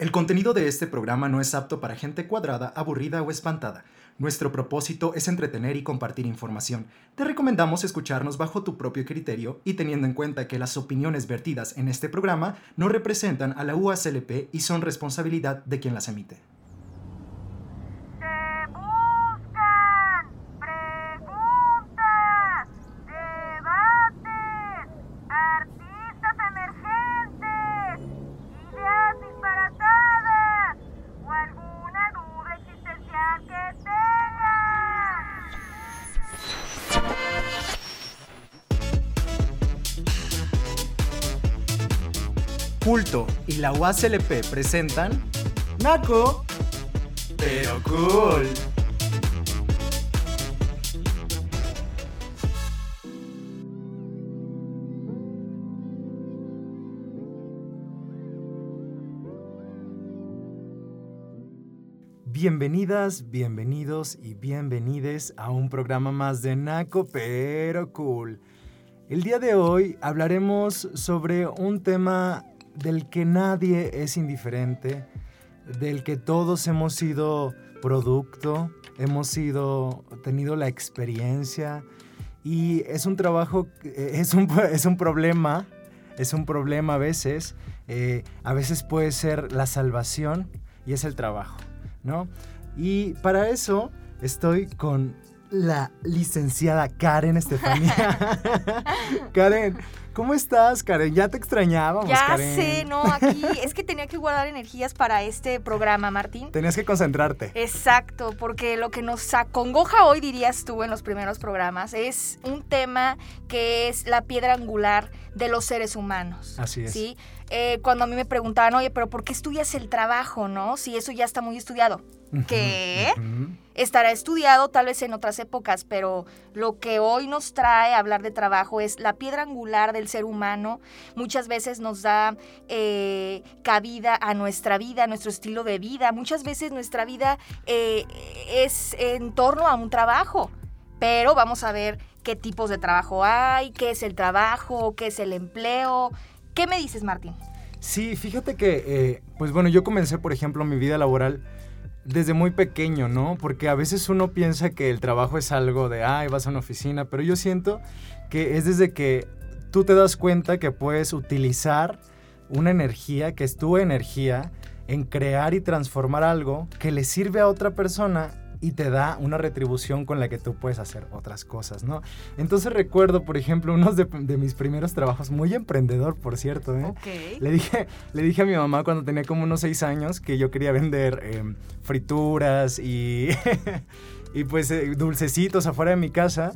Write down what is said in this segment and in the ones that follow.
El contenido de este programa no es apto para gente cuadrada, aburrida o espantada. Nuestro propósito es entretener y compartir información. Te recomendamos escucharnos bajo tu propio criterio y teniendo en cuenta que las opiniones vertidas en este programa no representan a la UASLP y son responsabilidad de quien las emite. La UASLP presentan Naco, pero cool. Bienvenidas, bienvenidos y bienvenides a un programa más de Naco pero cool. El día de hoy hablaremos sobre un tema del que nadie es indiferente, del que todos hemos sido producto, hemos sido tenido la experiencia y es un trabajo, eh, es un, es un problema, es un problema a veces, eh, a veces puede ser la salvación y es el trabajo, ¿no? Y para eso estoy con la licenciada Karen Estefanía. Karen, ¿cómo estás, Karen? Ya te extrañábamos, Ya Karen. sé, no, aquí es que tenía que guardar energías para este programa, Martín. Tenías que concentrarte. Exacto, porque lo que nos acongoja hoy, dirías tú en los primeros programas, es un tema que es la piedra angular de los seres humanos. Así es. ¿sí? Eh, cuando a mí me preguntaban, oye, pero ¿por qué estudias el trabajo, no? Si eso ya está muy estudiado. Ujú. Estará estudiado tal vez en otras épocas, pero lo que hoy nos trae a hablar de trabajo es la piedra angular del ser humano. Muchas veces nos da eh, cabida a nuestra vida, a nuestro estilo de vida. Muchas veces nuestra vida eh, es en torno a un trabajo, pero vamos a ver qué tipos de trabajo hay, qué es el trabajo, qué es el empleo. ¿Qué me dices, Martín? Sí, fíjate que, eh, pues bueno, yo comencé, por ejemplo, mi vida laboral desde muy pequeño, ¿no? Porque a veces uno piensa que el trabajo es algo de, ay, vas a una oficina, pero yo siento que es desde que tú te das cuenta que puedes utilizar una energía, que es tu energía, en crear y transformar algo que le sirve a otra persona y te da una retribución con la que tú puedes hacer otras cosas, ¿no? Entonces recuerdo, por ejemplo, unos de, de mis primeros trabajos, muy emprendedor, por cierto, ¿eh? Ok. Le dije, le dije a mi mamá cuando tenía como unos seis años que yo quería vender em, frituras y, y pues eh, dulcecitos afuera de mi casa.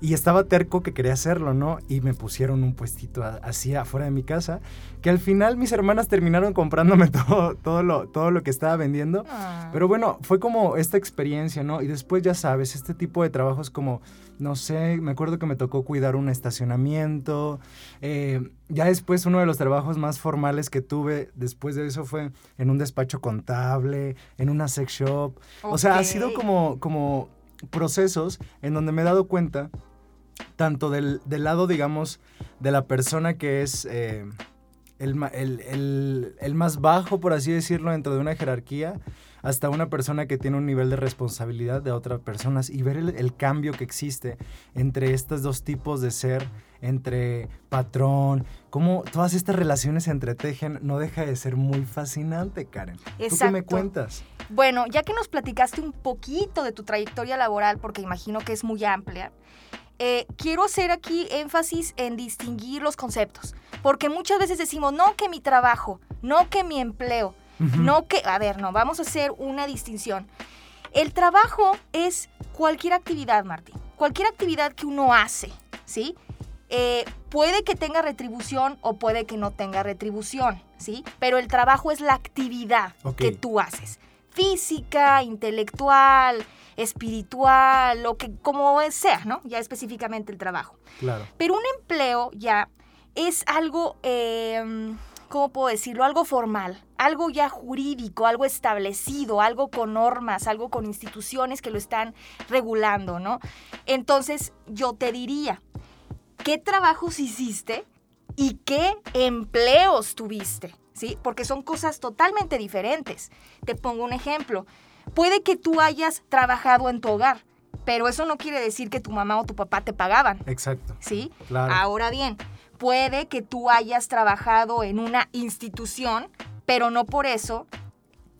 Y estaba terco que quería hacerlo, ¿no? Y me pusieron un puestito así afuera de mi casa, que al final mis hermanas terminaron comprándome todo, todo, lo, todo lo que estaba vendiendo. Ah. Pero bueno, fue como esta experiencia, ¿no? Y después ya sabes, este tipo de trabajos como, no sé, me acuerdo que me tocó cuidar un estacionamiento. eh, ya después uno de los trabajos más formales que tuve después de eso fue en un despacho contable, en una sex shop. O sea, ha sido como, como procesos en donde me he dado cuenta, tanto del, del lado, digamos, de la persona que es... eh, el, el- el- el más bajo, por así decirlo, dentro de una jerarquía, hasta una persona que tiene un nivel de responsabilidad de otras personas y ver el, el cambio que existe entre estos dos tipos de ser, entre patrón, cómo todas estas relaciones se entretejen, no deja de ser muy fascinante, Karen. ¿Tú qué me cuentas? Bueno, ya que nos platicaste un poquito de tu trayectoria laboral, porque imagino que es muy amplia, eh, quiero hacer aquí énfasis en distinguir los conceptos, porque muchas veces decimos, no que mi trabajo, no que mi empleo, no que, a ver, no, vamos a hacer una distinción. El trabajo es cualquier actividad, Martín, cualquier actividad que uno hace, ¿sí? Eh, puede que tenga retribución o puede que no tenga retribución, ¿sí? Pero el trabajo es la actividad que tú haces. Física, intelectual, espiritual, lo que como sea, ¿no? Ya específicamente el trabajo. Claro. Pero un empleo ya es algo, eh, ¿cómo puedo decirlo? Algo formal, algo ya jurídico, algo establecido, algo con normas, algo con instituciones que lo están regulando, ¿no? Entonces yo te diría, ¿qué trabajos hiciste y qué empleos tuviste? ¿Sí? Porque son cosas totalmente diferentes. Te pongo un ejemplo. Puede que tú hayas trabajado en tu hogar, pero eso no quiere decir que tu mamá o tu papá te pagaban, Exacto. ¿sí? Claro. Ahora bien, puede que tú hayas trabajado en una institución, pero no por eso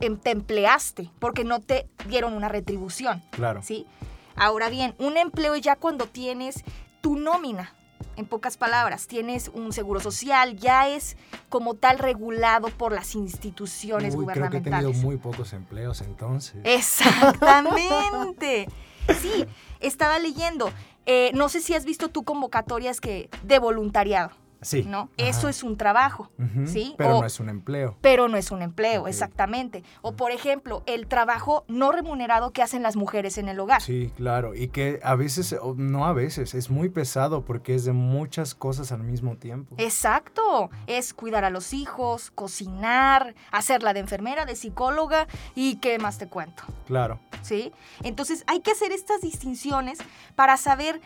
em, te empleaste, porque no te dieron una retribución, Claro. ¿sí? Ahora bien, un empleo ya cuando tienes tu nómina. En pocas palabras, tienes un seguro social, ya es como tal regulado por las instituciones Uy, creo que he tenido gubernamentales. muy pocos empleos entonces. Exactamente. Sí, estaba leyendo. eh, no sé si has visto tú convocatorias que de voluntariado, sí. ¿no? Ajá. Eso es un trabajo, ¿sí? Pero O- no es un empleo. pero no es un empleo, exactamente. O por ejemplo, el trabajo no remunerado que hacen las mujeres en el hogar. Sí, claro. Y que a veces, o no a veces, es muy pesado porque es de muchas cosas al mismo tiempo. Exacto, es cuidar a los hijos, cocinar, hacerla de enfermera, de psicóloga y qué más te cuento. Claro. ¿sí? Entonces hay que hacer estas distinciones para saber,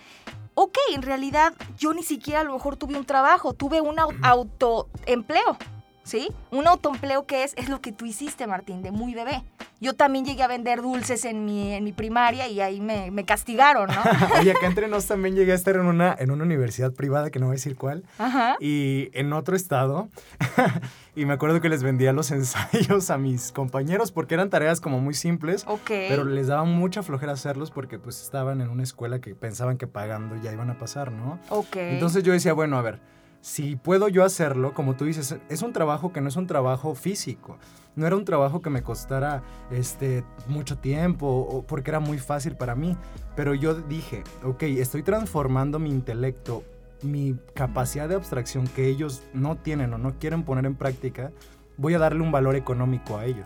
ok, en realidad yo ni siquiera a lo mejor tuve un trabajo, tuve un au- autoempleo, ¿sí? Un autoempleo que es, es lo que tú hiciste, Martín, de muy bebé. Yo también llegué a vender dulces en mi, en mi primaria y ahí me, me castigaron, ¿no? Oye, acá entre nos también llegué a estar en una, en una universidad privada, que no voy a decir cuál, Ajá. y en otro estado. y me acuerdo que les vendía los ensayos a mis compañeros porque eran tareas como muy simples. Ok. Pero les daba mucha flojera hacerlos porque pues estaban en una escuela que pensaban que pagando ya iban a pasar, ¿no? ok. Entonces yo decía, bueno, a ver, si puedo yo hacerlo, como tú dices, es un trabajo que no es un trabajo físico. No era un trabajo que me costara este, mucho tiempo o porque era muy fácil para mí. Pero yo dije, ok, estoy transformando mi intelecto, mi capacidad de abstracción que ellos no tienen o no quieren poner en práctica, voy a darle un valor económico a ello.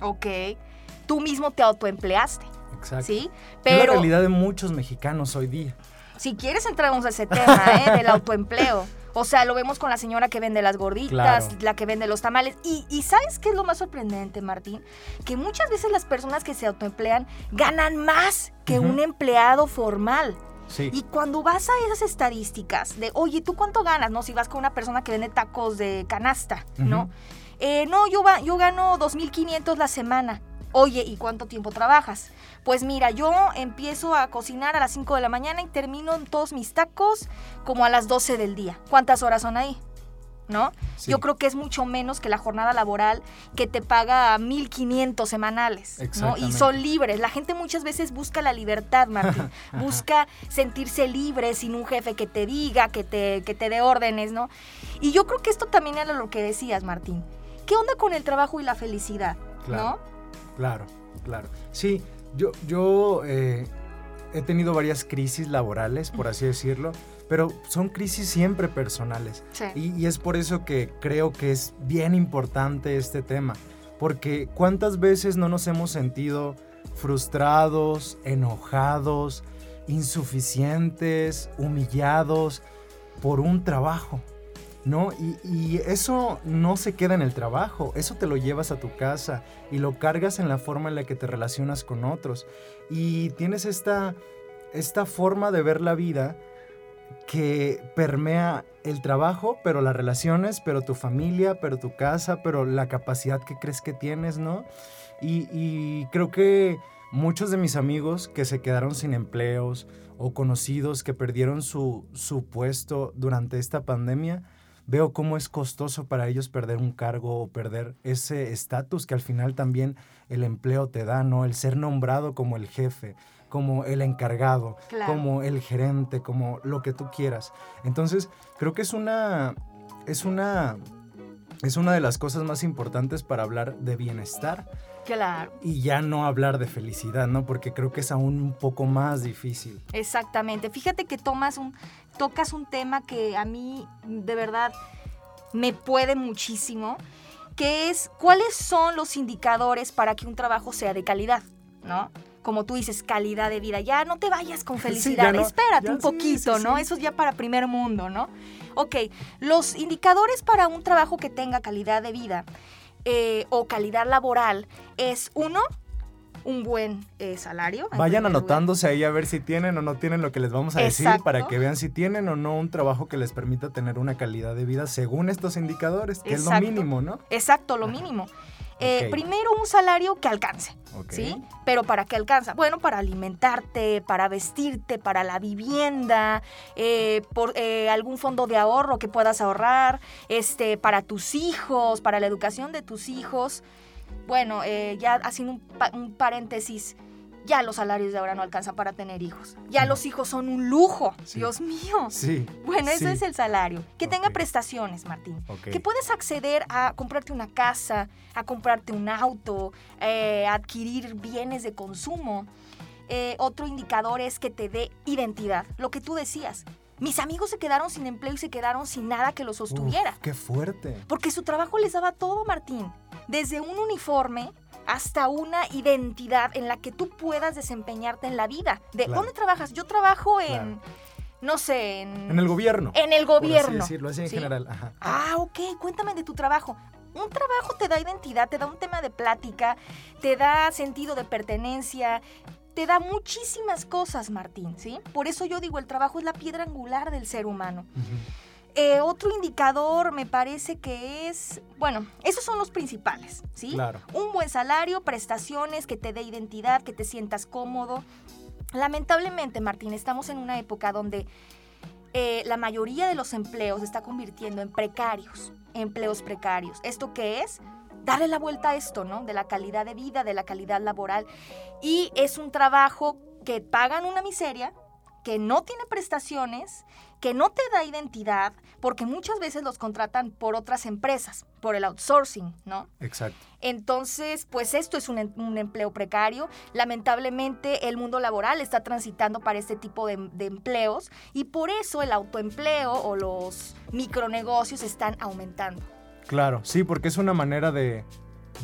ok. Tú mismo te autoempleaste, Exacto. ¿sí? Es la Pero realidad de muchos mexicanos hoy día. Si quieres entramos a ese tema, ¿eh? Del autoempleo. O sea, lo vemos con la señora que vende las gorditas, Claro. la que vende los tamales. Y, y ¿sabes qué es lo más sorprendente, Martín? Que muchas veces las personas que se autoemplean ganan más que un empleado formal. Sí. Y cuando vas a esas estadísticas de, oye, ¿tú cuánto ganas? No, si vas con una persona que vende tacos de canasta, ¿no? Eh, no, yo, va- yo gano 2.500 la semana. Oye, ¿y cuánto tiempo trabajas? Pues mira, yo empiezo a cocinar a las 5 de la mañana y termino todos mis tacos como a las 12 del día. ¿Cuántas horas son ahí? ¿No? Sí. Yo creo que es mucho menos que la jornada laboral que te paga 1.500 semanales. ¿no? Y son libres. La gente muchas veces busca la libertad, Martín. busca sentirse libre sin un jefe que te diga, que te, que te dé órdenes, ¿no? Y yo creo que esto también era lo que decías, Martín. ¿Qué onda con el trabajo y la felicidad? Claro. Claro, claro. Sí, yo, yo eh, he tenido varias crisis laborales, por así decirlo, pero son crisis siempre personales. Sí. Y, y es por eso que creo que es bien importante este tema, porque cuántas veces no nos hemos sentido frustrados, enojados, insuficientes, humillados por un trabajo. ¿No? Y, y eso no se queda en el trabajo, eso te lo llevas a tu casa y lo cargas en la forma en la que te relacionas con otros. Y tienes esta, esta forma de ver la vida que permea el trabajo, pero las relaciones, pero tu familia, pero tu casa, pero la capacidad que crees que tienes, ¿no? Y, y creo que muchos de mis amigos que se quedaron sin empleos o conocidos que perdieron su, su puesto durante esta pandemia, veo cómo es costoso para ellos perder un cargo o perder ese estatus que al final también el empleo te da, ¿no? El ser nombrado como el jefe, como el encargado, Claro. como el gerente, como lo que tú quieras. Entonces, creo que es una es una es una de las cosas más importantes para hablar de bienestar Claro, y ya no hablar de felicidad, ¿no? Porque creo que es aún un poco más difícil. exactamente. Fíjate que tomas un, tocas un tema que a mí de verdad me puede muchísimo, que es cuáles son los indicadores para que un trabajo sea de calidad, ¿no? Como tú dices, calidad de vida. Ya no te vayas con Sí, felicidad, no, espérate ya un sí, poquito, sí, ¿no? sí. Eso es ya para primer mundo, ¿no? Ok, los indicadores para un trabajo que tenga calidad de vida eh, o calidad laboral es uno, un buen eh, salario. Vayan lugar. anotándose ahí a ver si tienen o no tienen lo que les vamos a decir para que vean si tienen o no un trabajo que les permita tener una calidad de vida según estos indicadores, que es lo mínimo, ¿no? Exacto, lo mínimo. Eh. Primero un salario que alcance. ¿sí? Pero ¿para qué alcanza? Bueno, para alimentarte, para vestirte, para la vivienda, eh, por eh, algún fondo de ahorro que puedas ahorrar, este, para tus hijos, para la educación de tus hijos. Bueno, eh, ya haciendo un, pa- un paréntesis, ya los salarios de ahora no alcanzan para tener hijos. Ya No. los hijos son un lujo, Sí. Dios mío. Sí. Bueno, ese sí. es el salario. Que tenga prestaciones, Martín. Que puedes acceder a comprarte una casa, a comprarte un auto, eh, a adquirir bienes de consumo. Eh, otro indicador es que te dé identidad. Lo que tú decías. Mis amigos se quedaron sin empleo y se quedaron sin nada que los Uf, sostuviera. qué fuerte. Porque su trabajo les daba todo, Martín. Desde un uniforme hasta una identidad en la que tú puedas desempeñarte en la vida. ¿De Claro. dónde trabajas? Yo trabajo en, Claro. no sé, en, En el gobierno. en el por así gobierno. decirlo, así en ¿sí? general. Ajá. Ah, ok, cuéntame de tu trabajo. Un trabajo te da identidad, te da un tema de plática, te da sentido de pertenencia, te da muchísimas cosas, Martín, ¿sí? Por eso yo digo, el trabajo es la piedra angular del ser humano. Eh, otro indicador me parece que es, bueno, esos son los principales, ¿sí? Claro. Un buen salario, prestaciones, que te dé identidad, que te sientas cómodo. Lamentablemente, Martín, estamos en una época donde eh, la mayoría de los empleos se está convirtiendo en precarios, empleos precarios. ¿Esto qué es? Darle la vuelta a esto, ¿no? De la calidad de vida, de la calidad laboral. Y es un trabajo que pagan una miseria, que no tiene prestaciones, que no te da identidad, porque muchas veces los contratan por otras empresas, por el outsourcing, ¿no? Exacto. Entonces, pues esto es un, em- un empleo precario. Lamentablemente, el mundo laboral está transitando para este tipo de, de empleos y por eso el autoempleo o los micronegocios están aumentando. Claro, sí, porque es una manera de,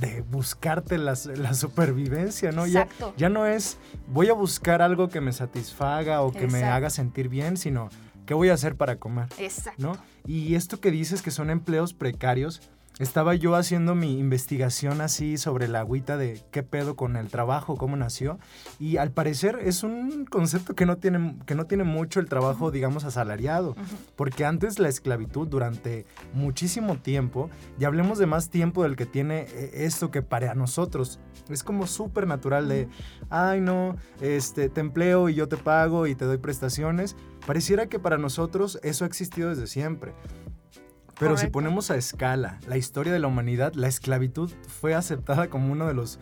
de buscarte las- la supervivencia, ¿no? Exacto. ya no es voy a buscar algo que me satisfaga o que me haga sentir bien, sino qué voy a hacer para comer, Exacto. ¿no? Y esto que dices que son empleos precarios, estaba yo haciendo mi investigación así sobre la agüita de qué pedo con el trabajo, cómo nació, y al parecer es un concepto que no tiene, que no tiene mucho el trabajo, digamos, asalariado. Porque antes la esclavitud durante muchísimo tiempo, y hablemos de más tiempo del que tiene eh, esto que para nosotros es como súper natural de, ay no, este, te empleo y yo te pago y te doy prestaciones. Pareciera que para nosotros eso ha existido desde siempre. Pero si ponemos a escala la historia de la humanidad, la esclavitud fue aceptada como una de las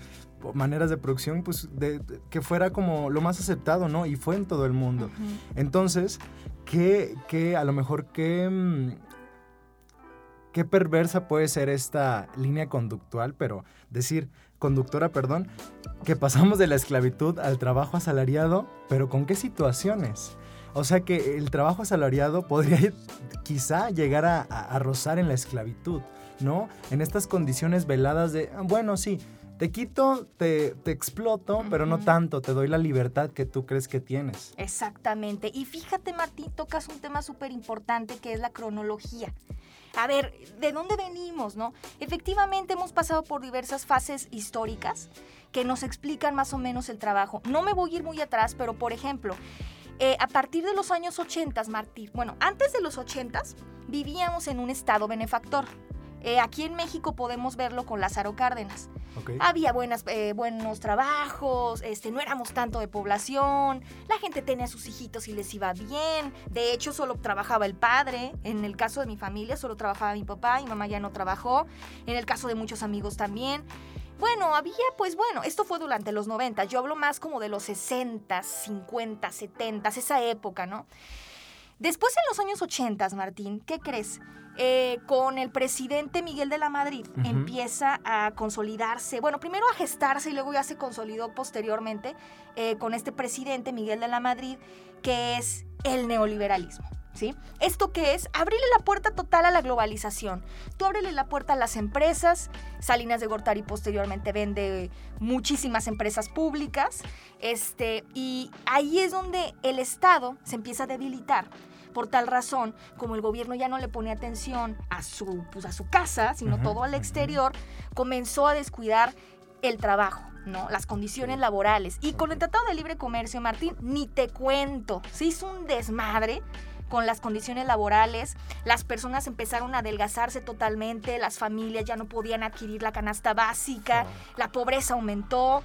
maneras de producción pues, de- de- que fuera como lo más aceptado, ¿no? Y fue en todo el mundo. Entonces, ¿qué, qué a lo mejor qué, mm, qué perversa puede ser esta línea conductual, pero decir, conductora, perdón, que pasamos de la esclavitud al trabajo asalariado, pero ¿con qué situaciones? O sea que el trabajo asalariado podría quizá llegar a, a- a rozar en la esclavitud, ¿no? En estas condiciones veladas de, "Ah, bueno, sí, te quito, te, te exploto, pero no tanto, te doy la libertad que tú crees que tienes. Exactamente. Y fíjate, Martín, tocas un tema súper importante que es la cronología. A ver, ¿de dónde venimos, no? Efectivamente hemos pasado por diversas fases históricas que nos explican más o menos el trabajo. No me voy a ir muy atrás, pero por ejemplo, eh, a partir de los años 80, Martín, bueno, antes de los 80 vivíamos en un estado benefactor. Eh, aquí en México podemos verlo con Lázaro Cárdenas. ¿ok? Había buenas, eh, buenos trabajos, este, no éramos tanto de población, la gente tenía sus hijitos y les iba bien. De hecho, solo trabajaba el padre. En el caso de mi familia, solo trabajaba mi papá, mi mamá ya no trabajó. En el caso de muchos amigos también. Bueno, había, pues bueno, esto fue durante los 90. Yo hablo más como de los 60, 50, 70, esa época, ¿no? Después en los años 80, Martín, ¿qué crees? Eh, con el presidente Miguel de la Madrid empieza a consolidarse, bueno, primero a gestarse y luego ya se consolidó posteriormente eh, con este presidente Miguel de la Madrid, que es el neoliberalismo. ¿Sí? ¿Esto qué es? Abrirle la puerta total a la globalización. Tú ábrele la puerta a las empresas. Salinas de Gortari posteriormente vende muchísimas empresas públicas. Este, y ahí es donde el Estado se empieza a debilitar. Por tal razón, como el gobierno ya no le pone atención a su, pues, a su casa, sino todo al exterior, comenzó a descuidar el trabajo. ¿no? Las condiciones laborales. Y con el Tratado de Libre Comercio, Martín, ni te cuento. Se hizo un desmadre con las condiciones laborales, las personas empezaron a adelgazarse totalmente, las familias ya no podían adquirir la canasta básica, la pobreza aumentó,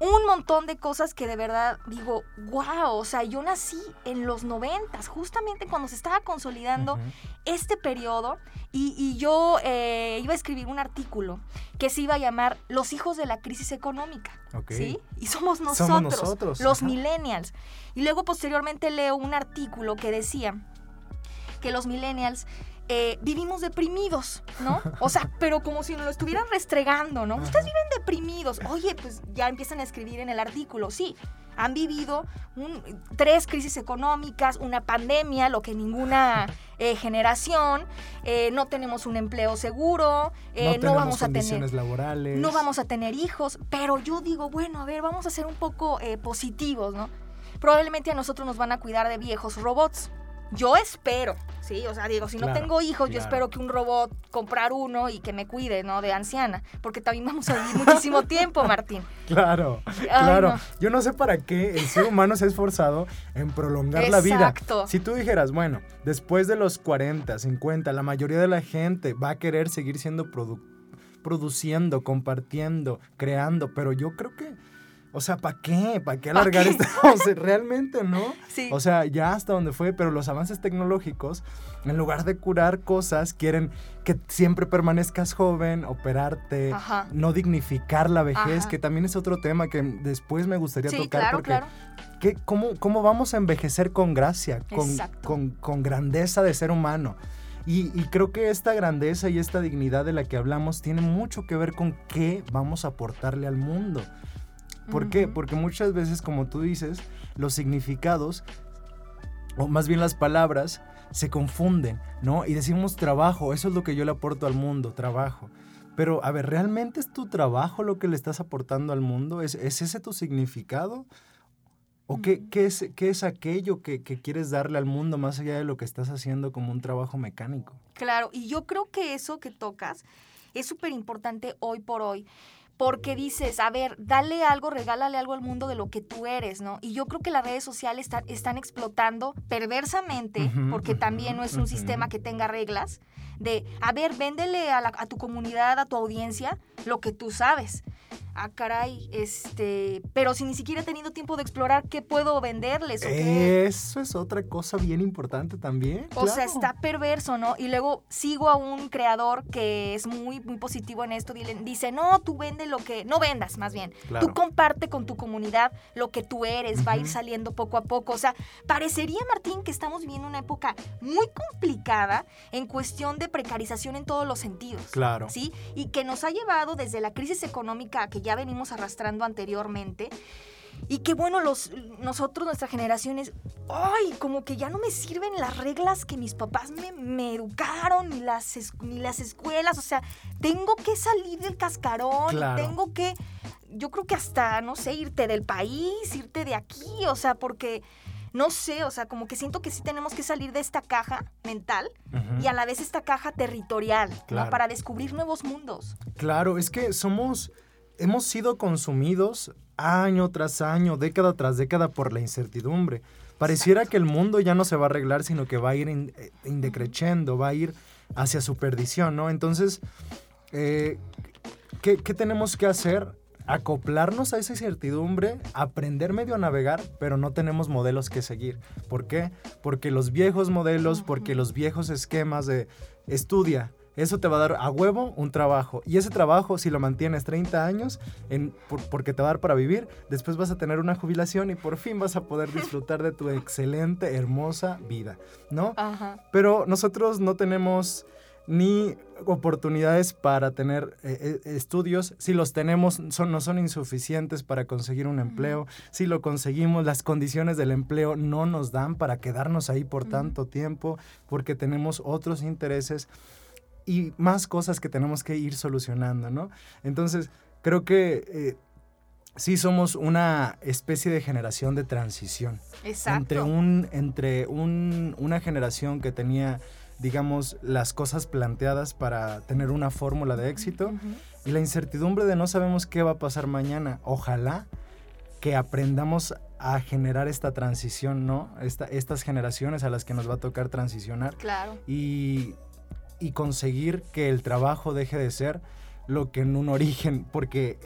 un montón de cosas que de verdad digo, wow, o sea, yo nací en los noventas, justamente cuando se estaba consolidando este periodo y, y yo eh, iba a escribir un artículo que se iba a llamar Los hijos de la crisis económica, Ok. ¿sí? Y somos Somos nosotros, nosotros, los ajá. millennials. Y luego posteriormente leo un artículo que decía que los millennials eh, vivimos deprimidos, ¿no? O sea, pero como si nos lo estuvieran restregando, ¿no? Ustedes viven deprimidos. Oye, pues ya empiezan a escribir en el artículo, sí. Han vivido un- tres crisis económicas, una pandemia, lo que ninguna eh, generación, eh, no tenemos un empleo seguro, no vamos a tener laborales. no vamos a tener hijos, pero yo digo, bueno, a ver, vamos a ser un poco positivos, ¿no? Probablemente a nosotros nos van a cuidar de viejos robots. Yo espero, sí, o sea, digo, si no Claro, tengo hijos, yo espero que un robot comprar uno y que me cuide, ¿no? De anciana, porque también vamos a vivir muchísimo tiempo, Martín. Claro, claro. no. Yo no sé para qué el ser humano se ha esforzado en prolongar la vida. Exacto. Si tú dijeras, bueno, después de los 40, 50, la mayoría de la gente va a querer seguir siendo produ- produciendo, compartiendo, creando, pero yo creo que, o sea, ¿para qué? ¿Para qué ¿Pa alargar qué? O sea, realmente, ¿no? Sí. O sea, ya hasta donde fue, pero los avances tecnológicos, en lugar de curar cosas, quieren que siempre permanezcas joven, operarte, Ajá. no dignificar la vejez, Ajá. que también es otro tema que después me gustaría sí, tocar claro, porque claro. ¿qué- cómo, ¿cómo vamos a envejecer con gracia, con, con- con grandeza de ser humano? Y, y creo que esta grandeza y esta dignidad de la que hablamos tiene mucho que ver con qué vamos a aportarle al mundo. ¿Por qué? Ujú. Porque muchas veces, como tú dices, los significados, o más bien las palabras, se confunden, ¿no? Y decimos trabajo, eso es lo que yo le aporto al mundo, trabajo. Pero, a ver, ¿realmente es tu trabajo lo que le estás aportando al mundo? ¿Es, es ese tu significado? ¿O qué, qué es, qué es aquello que, que quieres darle al mundo más allá de lo que estás haciendo como un trabajo mecánico? Claro, y yo creo que eso que tocas es súper importante hoy por hoy. Porque dices, a ver, dale algo, regálale algo al mundo de lo que tú eres, ¿no? Y yo creo que las redes sociales están, están explotando perversamente, porque también no es un sistema que tenga reglas, de, a ver, véndele a, la- a tu comunidad, a tu audiencia, lo que tú sabes. Ah, caray, este, pero si ni siquiera he tenido tiempo de explorar qué puedo venderles o qué. Eso es otra cosa bien importante también. O sea, está perverso, ¿no? Y luego sigo a un creador que es muy, muy positivo en esto. Dice, no, tú vende lo que... No vendas, más bien. Claro. Tú comparte con tu comunidad lo que tú eres. Va a ir saliendo poco a poco. O sea, parecería, Martín, que estamos viviendo una época muy complicada en cuestión de precarización en todos los sentidos. Claro. ¿sí? Y que nos ha llevado desde la crisis económica que ya venimos arrastrando anteriormente. Y que bueno, los, nosotros, nuestra generación es, ay, como que ya no me sirven las reglas que mis papás me, me educaron, ni las, ni las escuelas, o sea, tengo que salir del cascarón, y Claro. tengo que, yo creo que hasta, no sé, irte del país, irte de aquí, o sea, porque, no sé, o sea, como que siento que sí tenemos que salir de esta caja mental y a la vez esta caja territorial, ¿no? Para descubrir nuevos mundos. Claro, es que somos, hemos sido consumidos año tras año, década tras década por la incertidumbre. Pareciera que el mundo ya no se va a arreglar, sino que va a ir eh, indecreciendo, va a ir hacia su perdición, ¿no? Entonces, eh, ¿qué, qué tenemos que hacer? Acoplarnos a esa incertidumbre, aprender medio a navegar, pero no tenemos modelos que seguir. ¿Por qué? Porque los viejos modelos, porque los viejos esquemas de estudia, eso te va a dar a huevo un trabajo. Y ese trabajo, si lo mantienes 30 años, en, por- porque te va a dar para vivir, después vas a tener una jubilación y por fin vas a poder disfrutar de tu excelente, hermosa vida, ¿no? Ajá. Pero nosotros no tenemos ni oportunidades para tener eh, eh, estudios. Si los tenemos, son, no son insuficientes para conseguir un empleo. Si lo conseguimos, las condiciones del empleo no nos dan para quedarnos ahí por tanto tiempo, porque tenemos otros intereses y más cosas que tenemos que ir solucionando, ¿no? Entonces, creo que eh, sí somos una especie de generación de transición Exacto. entre un entre un- una generación que tenía digamos las cosas planteadas para tener una fórmula de éxito y la incertidumbre de no sabemos qué va a pasar mañana. Ojalá que aprendamos a generar esta transición, ¿no? Esta- estas generaciones a las que nos va a tocar transicionar Claro. y, y conseguir que el trabajo deje de ser lo que en un origen, porque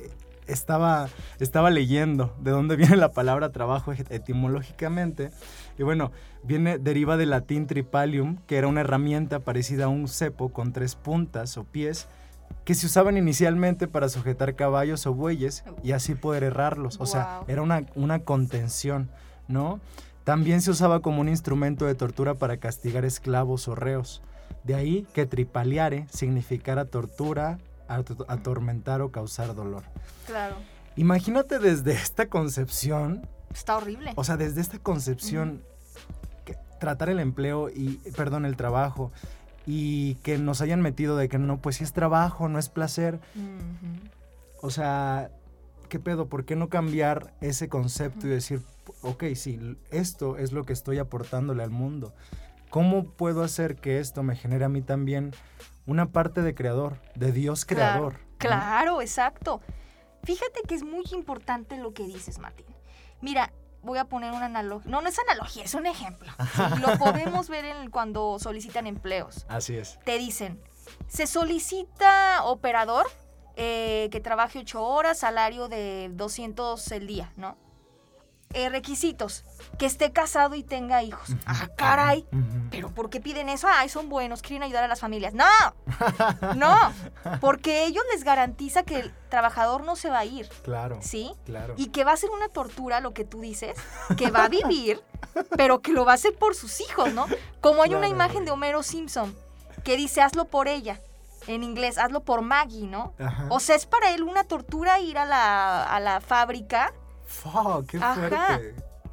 estaba, estaba leyendo de dónde viene la palabra trabajo et- etimológicamente, y bueno, viene, deriva del latín tripalium, que era una herramienta parecida a un cepo con tres puntas o pies, que se usaban inicialmente para sujetar caballos o bueyes y así poder errarlos. O sea, Guau. era una, una contención, ¿no? También se usaba como un instrumento de tortura para castigar esclavos o reos. De ahí que tripaliare significara tortura, ato- atormentar o causar dolor. Claro. Imagínate desde esta concepción, Está horrible. o sea, desde esta concepción, que tratar el empleo y, perdón, el trabajo, y que nos hayan metido de que no, pues si es trabajo, no es placer. O sea, ¿qué pedo? ¿Por qué no cambiar ese concepto y decir, ok, sí, esto es lo que estoy aportándole al mundo? ¿Cómo puedo hacer que esto me genere a mí también una parte de creador, de Dios creador? Claro, ¿no? claro, exacto. Fíjate que es muy importante lo que dices, Martín. Mira, voy a poner una analogía. No, no es analogía, es un ejemplo. ¿sí? Lo podemos ver en, cuando solicitan empleos. Así es. Te dicen, se solicita operador eh, que trabaje 8 horas, salario de 200 el día, ¿no? Eh, requisitos, que esté casado y tenga hijos. Ah, caray. ¿Pero por qué piden eso? Ay, son buenos, quieren ayudar a las familias. No, no, porque ellos les garantiza que el trabajador no se va a ir, Claro, ¿sí? claro. Y que va a ser una tortura lo que tú dices, que va a vivir, pero que lo va a hacer por sus hijos, ¿no? Como hay una imagen de Homero Simpson que dice, hazlo por ella, en inglés, hazlo por Maggie, ¿no? Ajá. O sea, es para él una tortura ir a la, a la fábrica Fuck, qué Ajá.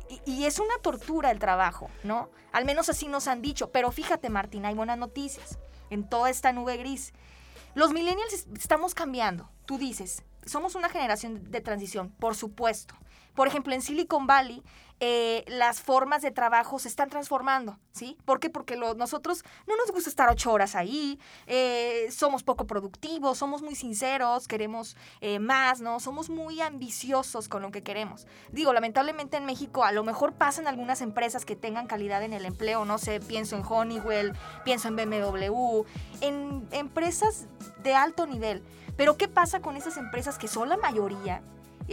y, y es una tortura el trabajo, ¿no? Al menos así nos han dicho. Pero fíjate, Martín, hay buenas noticias en toda esta nube gris. Los millennials es- estamos cambiando. Tú dices, somos una generación de transición, por supuesto. Por ejemplo, en Silicon Valley, eh, las formas de trabajo se están transformando, ¿sí? ¿Por qué? Porque lo- nosotros no nos gusta estar ocho horas ahí, eh, somos poco productivos, somos muy sinceros, queremos eh, más, ¿no? Somos muy ambiciosos con lo que queremos. Digo, lamentablemente en México a lo mejor pasan algunas empresas que tengan calidad en el empleo, no sé, pienso en Honeywell, pienso en BMW, en empresas de alto nivel. Pero ¿qué pasa con esas empresas que son la mayoría?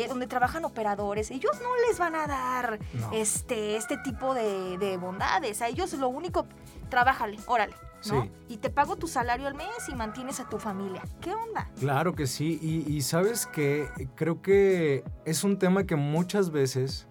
Eh, donde trabajan operadores, ellos no les van a dar No. este, este tipo de, de bondades. A ellos lo único, trabájale, órale, ¿no? Sí. Y te pago tu salario al mes y mantienes a tu familia. ¿Qué onda? Claro que sí, y, y sabes que creo que es un tema que muchas veces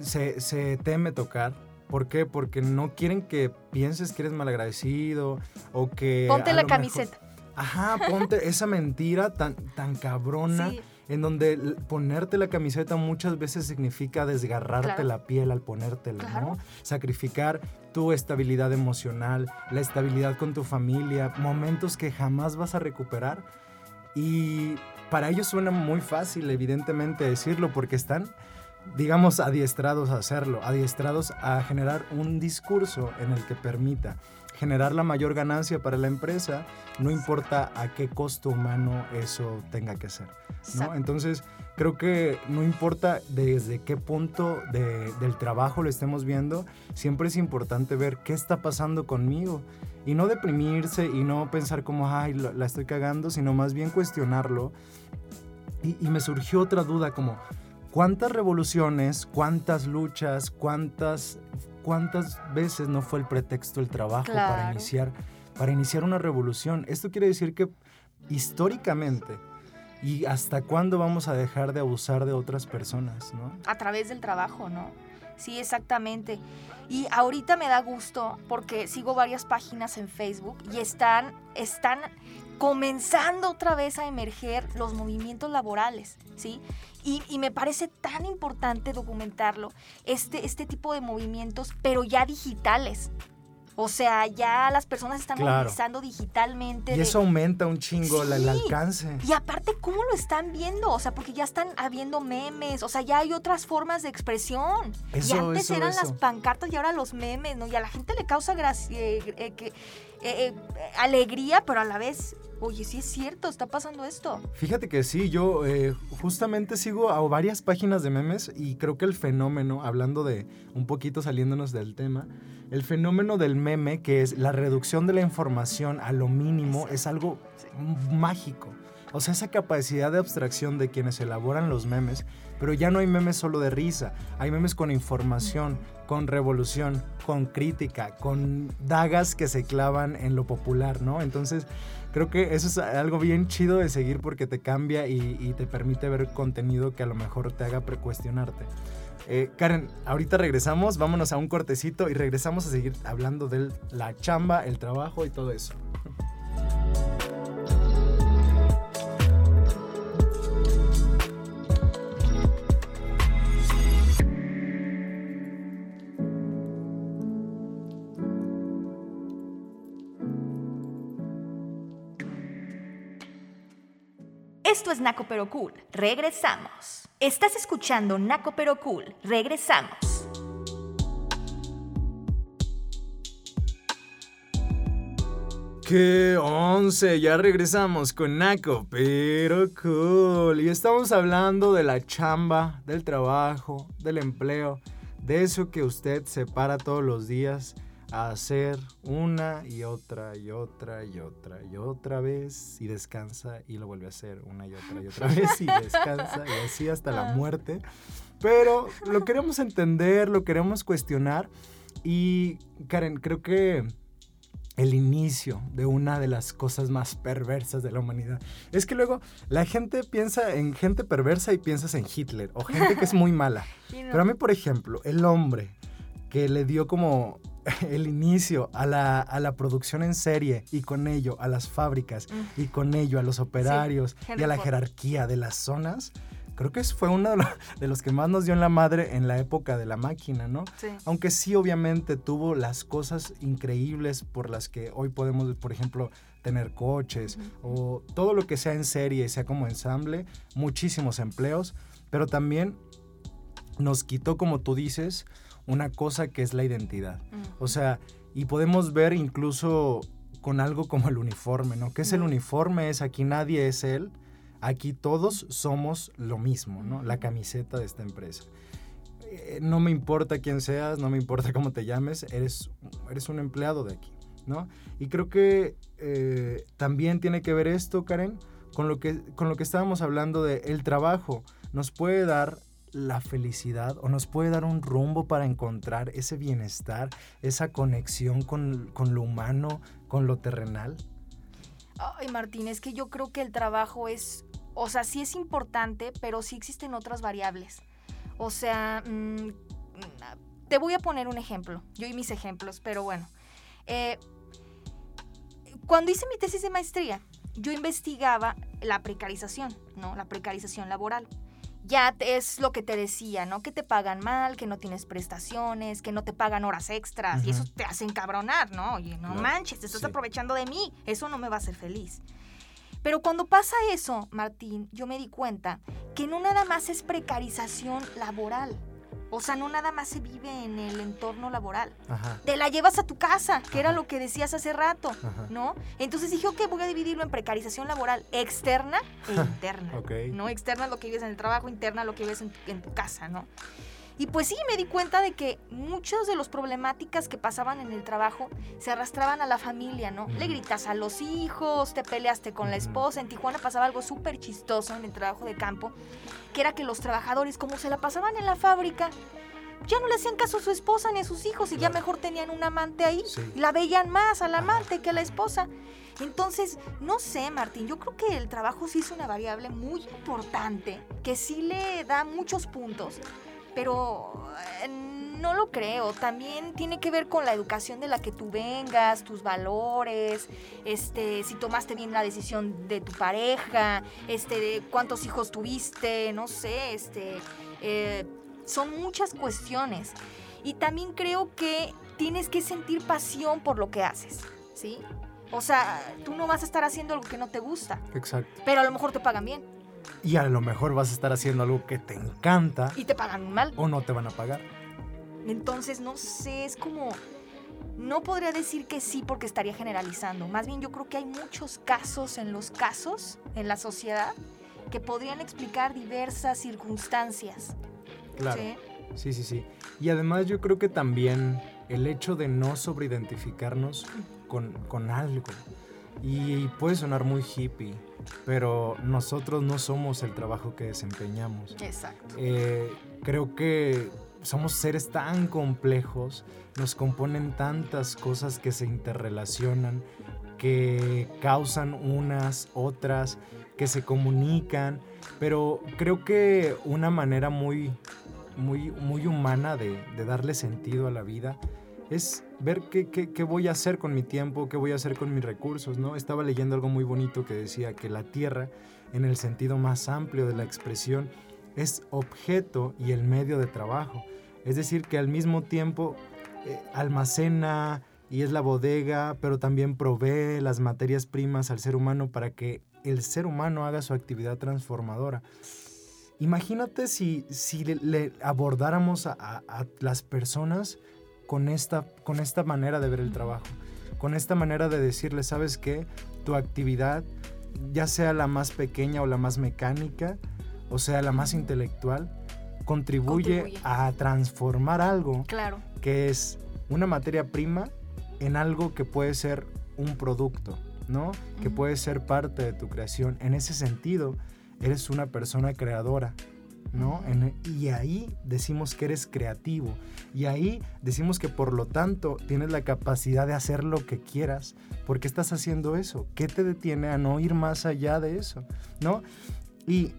se, se teme tocar. ¿Por qué? Porque no quieren que pienses que eres malagradecido o que... Ponte la mejor- camiseta. Ajá, ponte esa mentira tan, tan cabrona Sí. En donde ponerte la camiseta muchas veces significa desgarrarte Claro. la piel al ponértela, Claro. ¿no? Sacrificar tu estabilidad emocional, la estabilidad con tu familia, momentos que jamás vas a recuperar. Y para ellos suena muy fácil, evidentemente, decirlo, porque están, digamos, adiestrados a hacerlo, adiestrados a generar un discurso en el que permita generar la mayor ganancia para la empresa, no importa a qué costo humano eso tenga que ser. ¿no? Entonces, creo que no importa desde qué punto de- del trabajo lo estemos viendo, siempre es importante ver qué está pasando conmigo. Y no deprimirse y no pensar como, ay, la estoy cagando, sino más bien cuestionarlo. Y, y me surgió otra duda como, ¿cuántas revoluciones, cuántas luchas, cuántas, cuántas veces no fue el pretexto el trabajo para iniciar, para iniciar una revolución? Esto quiere decir que históricamente, ¿y hasta cuándo vamos a dejar de abusar de otras personas, no? a través del trabajo, ¿no? Sí, exactamente. Y ahorita me da gusto porque sigo varias páginas en Facebook y están, están comenzando otra vez a emerger los movimientos laborales, ¿sí? Y, y me parece tan importante documentarlo, este, este tipo de movimientos, pero ya digitales. O sea, ya las personas están Claro. movilizando digitalmente. Y de- eso aumenta un chingo el alcance. y aparte, ¿cómo lo están viendo? O sea, porque ya están habiendo memes, o sea, ya hay otras formas de expresión. y Eso, antes eso, eran eso. las pancartas y ahora los memes, ¿no? Y a la gente le causa gracia, eh, eh, que, eh, eh, alegría, pero a la vez, oye, sí es cierto, está pasando esto. Fíjate que sí, yo eh, justamente sigo a varias páginas de memes y creo que el fenómeno, hablando de un poquito saliéndonos del tema, el fenómeno del meme, que es la reducción de la información a lo mínimo, es algo mágico. O sea, esa capacidad de abstracción de quienes elaboran los memes, pero ya no hay memes solo de risa, hay memes con información, con revolución, con crítica, con dagas que se clavan en lo popular, ¿no? Entonces, creo que eso es algo bien chido de seguir porque te cambia y, te permite ver contenido que a lo mejor te haga precuestionarte. Eh, Karen, ahorita regresamos, vámonos a un cortecito y regresamos a seguir hablando de la chamba, el trabajo y todo eso. Esto es Naco Pero Cool. Regresamos. Estás escuchando Naco Pero Cool. Regresamos. ¡Qué once! Ya regresamos con Naco, pero cool. Y estamos hablando de la chamba, del trabajo, del empleo, de eso que usted se para todos los días a hacer una y otra y otra y otra y otra vez y descansa y lo vuelve a hacer una y otra y otra vez y descansa y así hasta la muerte. Pero lo queremos entender, lo queremos cuestionar y Karen, creo que el inicio de una de las cosas más perversas de la humanidad. Es que luego la gente piensa en gente perversa y piensas en Hitler o gente que es muy mala. Pero a mí, por ejemplo, el hombre que le dio como el inicio a la, a la producción en serie y con ello a las fábricas Mm. y con ello a los operarios y a la jerarquía de las zonas, creo que fue uno de los que más nos dio en la madre en la época de la máquina, ¿no? Sí. Aunque sí, obviamente tuvo las cosas increíbles por las que hoy podemos, por ejemplo, tener coches o todo lo que sea en serie, sea como ensamble, muchísimos empleos, pero también nos quitó, como tú dices, una cosa que es la identidad. O sea, y podemos ver incluso con algo como el uniforme, ¿no? ¿Qué es el uniforme? Es aquí nadie es él, aquí todos somos lo mismo, ¿no? La camiseta de esta empresa. Eh, no me importa quién seas, no me importa cómo te llames, eres, eres un empleado de aquí, ¿no? Y creo que eh, también tiene que ver esto, Karen, con lo que, con lo que estábamos hablando de el trabajo. Nos puede dar la felicidad o nos puede dar un rumbo para encontrar ese bienestar, esa conexión con, con lo humano, con lo terrenal. Ay, Martín, es que yo creo que el trabajo es, o sea, sí es importante, pero sí existen otras variables. O sea, mm, te voy a poner un ejemplo, yo y mis ejemplos, pero bueno. Eh, cuando hice mi tesis de maestría, yo investigaba la precarización, ¿no? La precarización laboral. Ya es lo que te decía, ¿no? Que te pagan mal, que no tienes prestaciones, que no te pagan horas extras y eso te hace encabronar, ¿no? Oye, no manches, te estás sí. aprovechando de mí, eso no me va a hacer feliz. Pero cuando pasa eso, Martín, yo me di cuenta que no nada más es precarización laboral. O sea, no nada más se vive en el entorno laboral. Ajá. Te la llevas a tu casa, que era lo que decías hace rato, Ajá. ¿no? Entonces dije, ok, voy a dividirlo en precarización laboral externa e interna. Ok. ¿No? Externa es lo que vives en el trabajo, interna lo que vives en tu, en tu casa, ¿no? Y pues sí, me di cuenta de que muchas de las problemáticas que pasaban en el trabajo se arrastraban a la familia, ¿no? Le gritas a los hijos, te peleaste con la esposa. En Tijuana pasaba algo súper chistoso en el trabajo de campo, que era que los trabajadores, como se la pasaban en la fábrica, ya no le hacían caso a su esposa ni a sus hijos y ya mejor tenían un amante ahí. Sí. Y la veían más al amante que a la esposa. Entonces, no sé, Martín, yo creo que el trabajo sí es una variable muy importante, que sí le da muchos puntos, pero eh, no lo creo. También tiene que ver con la educación de la que tú vengas, tus valores, este, si tomaste bien la decisión de tu pareja, este, de cuántos hijos tuviste, no sé, este, eh, son muchas cuestiones. Y también creo que tienes que sentir pasión por lo que haces, ¿sí? O sea, tú no vas a estar haciendo algo que no te gusta, Exacto. pero a lo mejor te pagan bien Y a lo mejor vas a estar haciendo algo que te encanta y te pagan mal. o no te van a pagar. Entonces, no sé, es como... no podría decir que sí porque estaría generalizando. Más bien yo creo que hay muchos casos en los casos, en la sociedad, que podrían explicar diversas circunstancias. Claro. ¿sí? Sí, sí, sí. Y además yo creo que también el hecho de no sobreidentificarnos con, con algo. Y puede sonar muy hippie, pero nosotros no somos el trabajo que desempeñamos. Exacto. Eh, creo que somos seres tan complejos, nos componen tantas cosas que se interrelacionan, que causan unas, otras, que se comunican, pero creo que una manera muy, muy, muy humana de, de darle sentido a la vida es ver qué, qué- qué voy a hacer con mi tiempo, qué voy a hacer con mis recursos, ¿no? Estaba leyendo algo muy bonito que decía que la tierra, en el sentido más amplio de la expresión, es objeto y el medio de trabajo. Es decir, que al mismo tiempo eh, almacena y es la bodega, pero también provee las materias primas al ser humano para que el ser humano haga su actividad transformadora. Imagínate si, si le, abordáramos a- a las personas con esta, con esta manera de ver el trabajo, con esta manera de decirle, ¿sabes qué? Tu actividad, ya sea la más pequeña o la más mecánica, o sea, la más intelectual, contribuye, Contribuye. a transformar algo Claro. que es una materia prima en algo que puede ser un producto, ¿no? Que puede ser parte de tu creación. En ese sentido, eres una persona creadora, ¿no? En- y ahí decimos que eres creativo. Y ahí decimos que por lo tanto tienes la capacidad de hacer lo que quieras. ¿Por qué estás haciendo eso? ¿Qué te detiene a no ir más allá de eso? ¿No? Y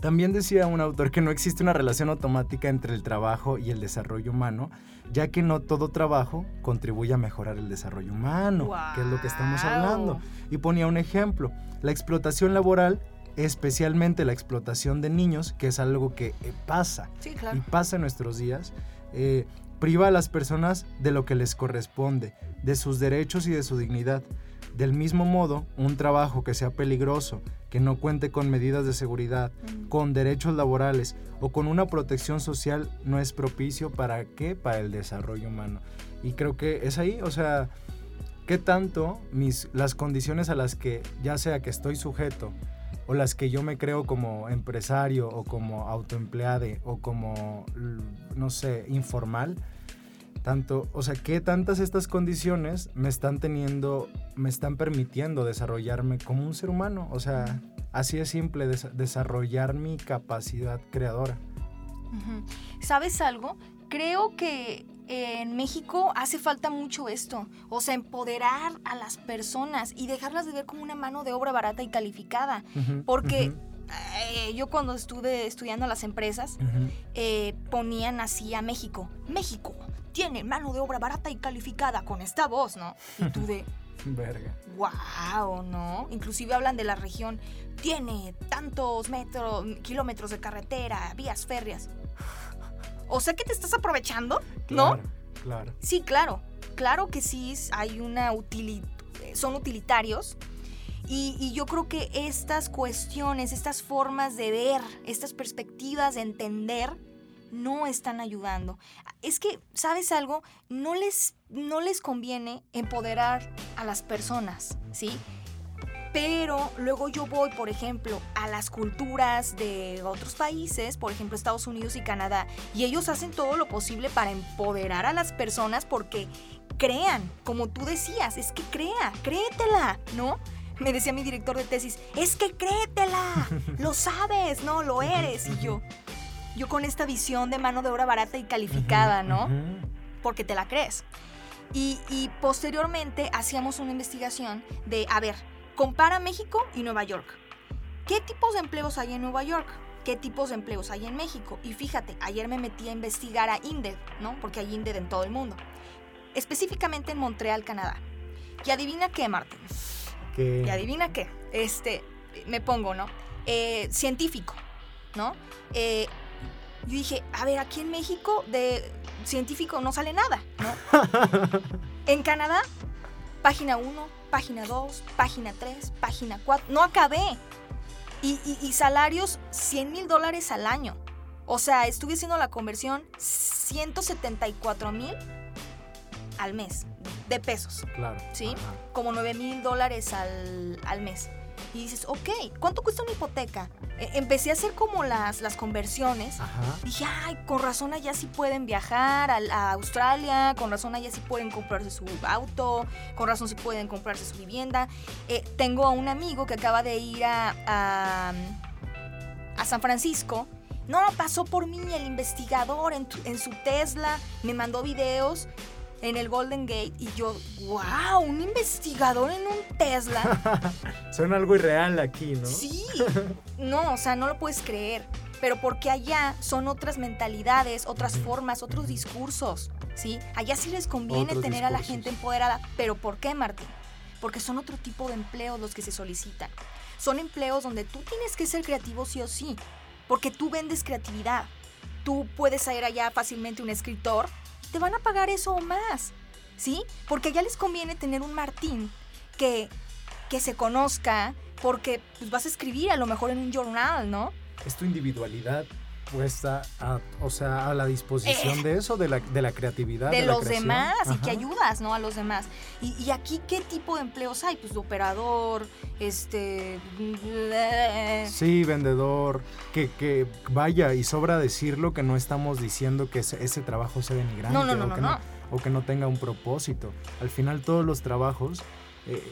también decía un autor que no existe una relación automática entre el trabajo y el desarrollo humano, ya que no todo trabajo contribuye a mejorar el desarrollo humano, que es lo que estamos hablando. Y ponía un ejemplo, la explotación laboral, especialmente la explotación de niños, que es algo que eh, pasa Sí, y pasa en nuestros días, eh, priva a las personas de lo que les corresponde, de sus derechos y de su dignidad. Del mismo modo, un trabajo que sea peligroso, que no cuente con medidas de seguridad, Mm. con derechos laborales o con una protección social no es propicio para qué? Para el desarrollo humano. Y creo que es ahí, o sea, ¿qué tanto mis, las condiciones a las que ya sea que estoy sujeto o las que yo me creo como empresario o como autoempleade o como, no sé, informal, tanto, o sea, qué tantas estas condiciones me están teniendo, me están permitiendo desarrollarme como un ser humano, o sea, así es simple, des- desarrollar mi capacidad creadora. ¿Sabes algo? Creo que en México hace falta mucho esto, o sea, empoderar a las personas y dejarlas de ver como una mano de obra barata y calificada. Porque eh, yo cuando estuve estudiando las empresas, eh, ponían así a México. México tiene mano de obra barata y calificada con esta voz, ¿no? Y tú de, Verga. wow, ¿no? Inclusive hablan de la región. Tiene tantos metros, kilómetros de carretera, vías férreas. O sea que te estás aprovechando, ¿no? Claro. Sí, claro. Claro que sí hay una utili- eh, son utilitarios. Y, y yo creo que estas cuestiones, estas formas de ver, estas perspectivas de entender, no están ayudando. Es que, ¿sabes algo? No les, no les conviene empoderar a las personas, ¿sí? Pero luego yo voy, por ejemplo, a las culturas de otros países, por ejemplo Estados Unidos y Canadá, y ellos hacen todo lo posible para empoderar a las personas porque crean, como tú decías, es que crea, créetela, ¿no? Me decía mi director de tesis, es que créetela, lo sabes, no, lo eres. Y yo, yo con esta visión de mano de obra barata y calificada, ¿no? Porque te la crees. Y, y posteriormente hacíamos una investigación de, a ver, compara México y Nueva York. ¿Qué tipos de empleos hay en Nueva York? ¿Qué tipos de empleos hay en México? Y fíjate, ayer me metí a investigar a INDED, ¿no? Porque hay INDED en todo el mundo. Específicamente en Montreal, Canadá. Y adivina qué, Martín. Que- Y adivina qué. Este, me pongo, ¿no? Eh, científico, ¿no? Eh, yo dije, a ver, aquí en México de científico no sale nada, ¿no? En Canadá, página 1, página 2, página 3, página 4. No acabé. Y, y- y salarios 100 mil dólares al año. O sea, estuve haciendo la conversión 174 mil al mes, de pesos, Claro. ¿Sí? Ajá. como 9 mil dólares al, al mes. Y dices, ok, ¿cuánto cuesta una hipoteca? E- empecé a hacer como las, las conversiones. Ajá. Dije, ay, con razón allá sí pueden viajar a, a Australia, con razón allá sí pueden comprarse su auto, con razón sí pueden comprarse su vivienda. Eh, tengo a un amigo que acaba de ir a, a, a San Francisco. No, pasó por mí el investigador en, tu- en su Tesla, me mandó videos en el Golden Gate y yo, wow, un investigador en un Tesla. Suena algo irreal aquí, ¿no? Sí. No, o sea, no lo puedes creer. Pero porque allá son otras mentalidades, otras formas, otros discursos, ¿sí? Allá sí les conviene Otros tener a la gente empoderada. ¿Pero por qué, Martín? Porque son otro tipo de empleos los que se solicitan. Son empleos donde tú tienes que ser creativo sí o sí. Porque tú vendes creatividad. Tú puedes ser allá fácilmente un escritor. Te van a pagar eso o más. ¿Sí? Porque allá les conviene tener un Martín que, que se conozca. Porque pues, vas a escribir a lo mejor en un journal, ¿no? Es tu individualidad puesta a, o sea, a la disposición de eso, de la, de la creatividad. de los demás y que ayudas, ¿no? A los demás. Y, y aquí, ¿qué tipo de empleos hay? Pues de operador, este... Sí, vendedor, que, que vaya y sobra decirlo que no estamos diciendo que ese, ese trabajo sea denigrante No, no, no, o, no, que no. o que no tenga un propósito. Al final todos los trabajos eh,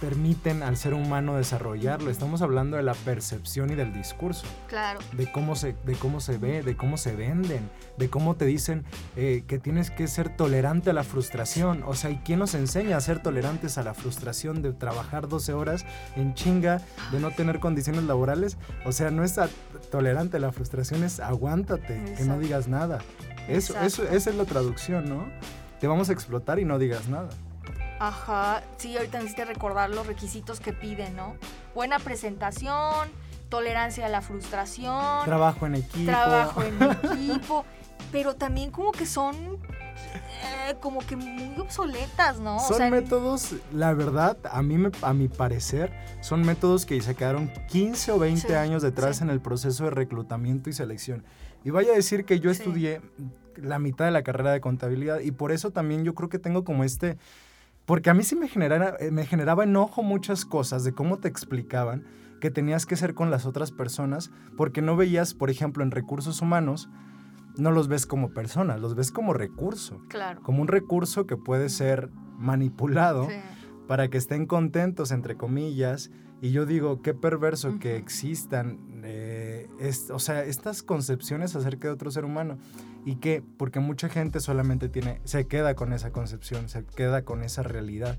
permiten al ser humano desarrollarlo. Estamos hablando de la percepción y del discurso, Claro. de cómo se, de cómo se ve, de cómo se venden, de cómo te dicen eh, que tienes que ser tolerante a la frustración. O sea, ¿y quién nos enseña a ser tolerantes a la frustración de trabajar 12 horas en chinga, de no tener condiciones laborales? O sea, no es tolerante a la frustración, es aguántate, que no digas nada. Eso, eso, esa es la traducción, ¿no? Te vamos a explotar y no digas nada. Ajá. Sí, ahorita necesito recordar los requisitos que piden, ¿no? Buena presentación, tolerancia a la frustración, Trabajo en equipo. trabajo en equipo, pero también como que son... eh, como que muy obsoletas, ¿no? O Son sea, métodos, la verdad, a mí me- a mi parecer, son métodos que se quedaron 15 o 20 Sí, años detrás sí. en el proceso de reclutamiento y selección. Y vaya a decir que yo Sí. estudié la mitad de la carrera de contabilidad y por eso también yo creo que tengo como este, porque a mí sí me, generara, eh, me generaba enojo muchas cosas de cómo te explicaban que tenías que ser con las otras personas, porque no veías, por ejemplo, en recursos humanos, no los ves como personas, los ves como recurso Claro. como un recurso que puede ser manipulado Sí. para que estén contentos, entre comillas. Y yo digo, qué perverso que existan, eh, es- o sea, estas concepciones acerca de otro ser humano. Y que, porque mucha gente solamente tiene, se queda con esa concepción, se queda con esa realidad.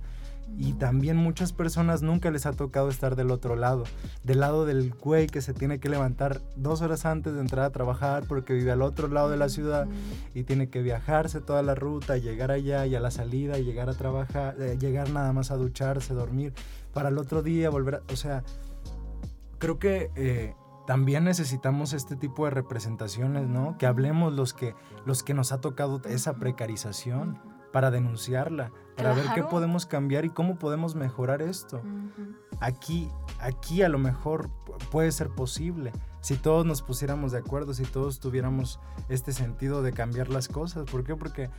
Y también muchas personas nunca les ha tocado estar del otro lado, del lado del güey que se tiene que levantar dos horas antes de entrar a trabajar porque vive al otro lado de la ciudad y tiene que viajarse toda la ruta, llegar allá y a la salida, y llegar a trabajar, eh, llegar nada más a ducharse, dormir, para el otro día volver a... O sea, creo que eh, también necesitamos este tipo de representaciones, ¿no? Que hablemos los que, los que nos ha tocado esa precarización para denunciarla, para ver qué podemos cambiar y cómo podemos mejorar esto aquí, aquí a lo mejor pu- puede ser posible. Si todos nos pusiéramos de acuerdo, si todos tuviéramos este sentido de cambiar las cosas. ¿Por qué? Porque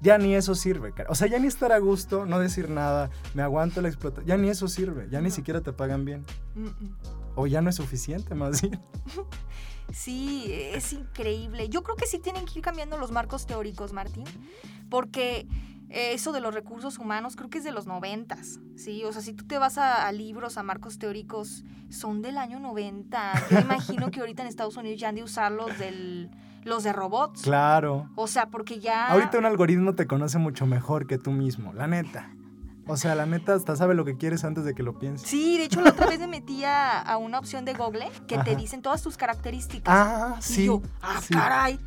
ya ni eso sirve. cara. O sea, ya ni estar a gusto, no decir nada, me aguanto la explotación. Ya ni eso sirve, ya ni No. siquiera te pagan bien. Mm, mm. O ya no es suficiente, más bien. Sí, es increíble. Yo creo que sí tienen que ir cambiando los marcos teóricos, Martín, porque eh, eso de los recursos humanos creo que es de los noventas, ¿sí? O sea, si tú te vas a, a libros, a marcos teóricos, son del año 90. Yo imagino que ahorita en Estados Unidos ya han de usar los, del, los de robots. Claro. O sea, porque ya... Ahorita un algoritmo te conoce mucho mejor que tú mismo, la neta. O sea, la neta hasta sabe lo que quieres antes de que lo pienses. Sí, de hecho la otra vez me metí a, a una opción de Google que te dicen todas tus características. Ah, y sí. yo, ah, sí. caray,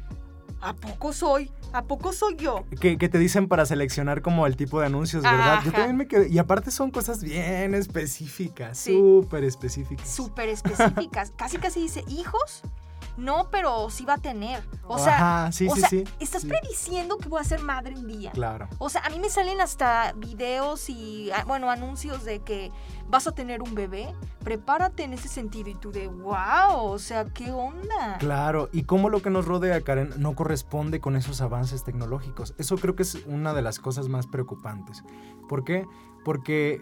¿a poco soy? ¿A poco soy yo? Que, que te dicen para seleccionar como el tipo de anuncios, ¿verdad? Yo también me quedé. Y aparte son cosas bien específicas, Sí. súper específicas. súper específicas. casi casi dice hijos no, pero sí va a tener. O sea, Ajá, sí, o sí, sea, sí. estás prediciendo que voy a ser madre un día. Claro. O sea, a mí me salen hasta videos y, ah, bueno, anuncios de que vas a tener un bebé. Prepárate en ese sentido. Y tú de, wow, o sea, ¿qué onda? Claro, y cómo lo que nos rodea, Karen, no corresponde con esos avances tecnológicos. Eso creo que es una de las cosas más preocupantes. ¿Por qué? Porque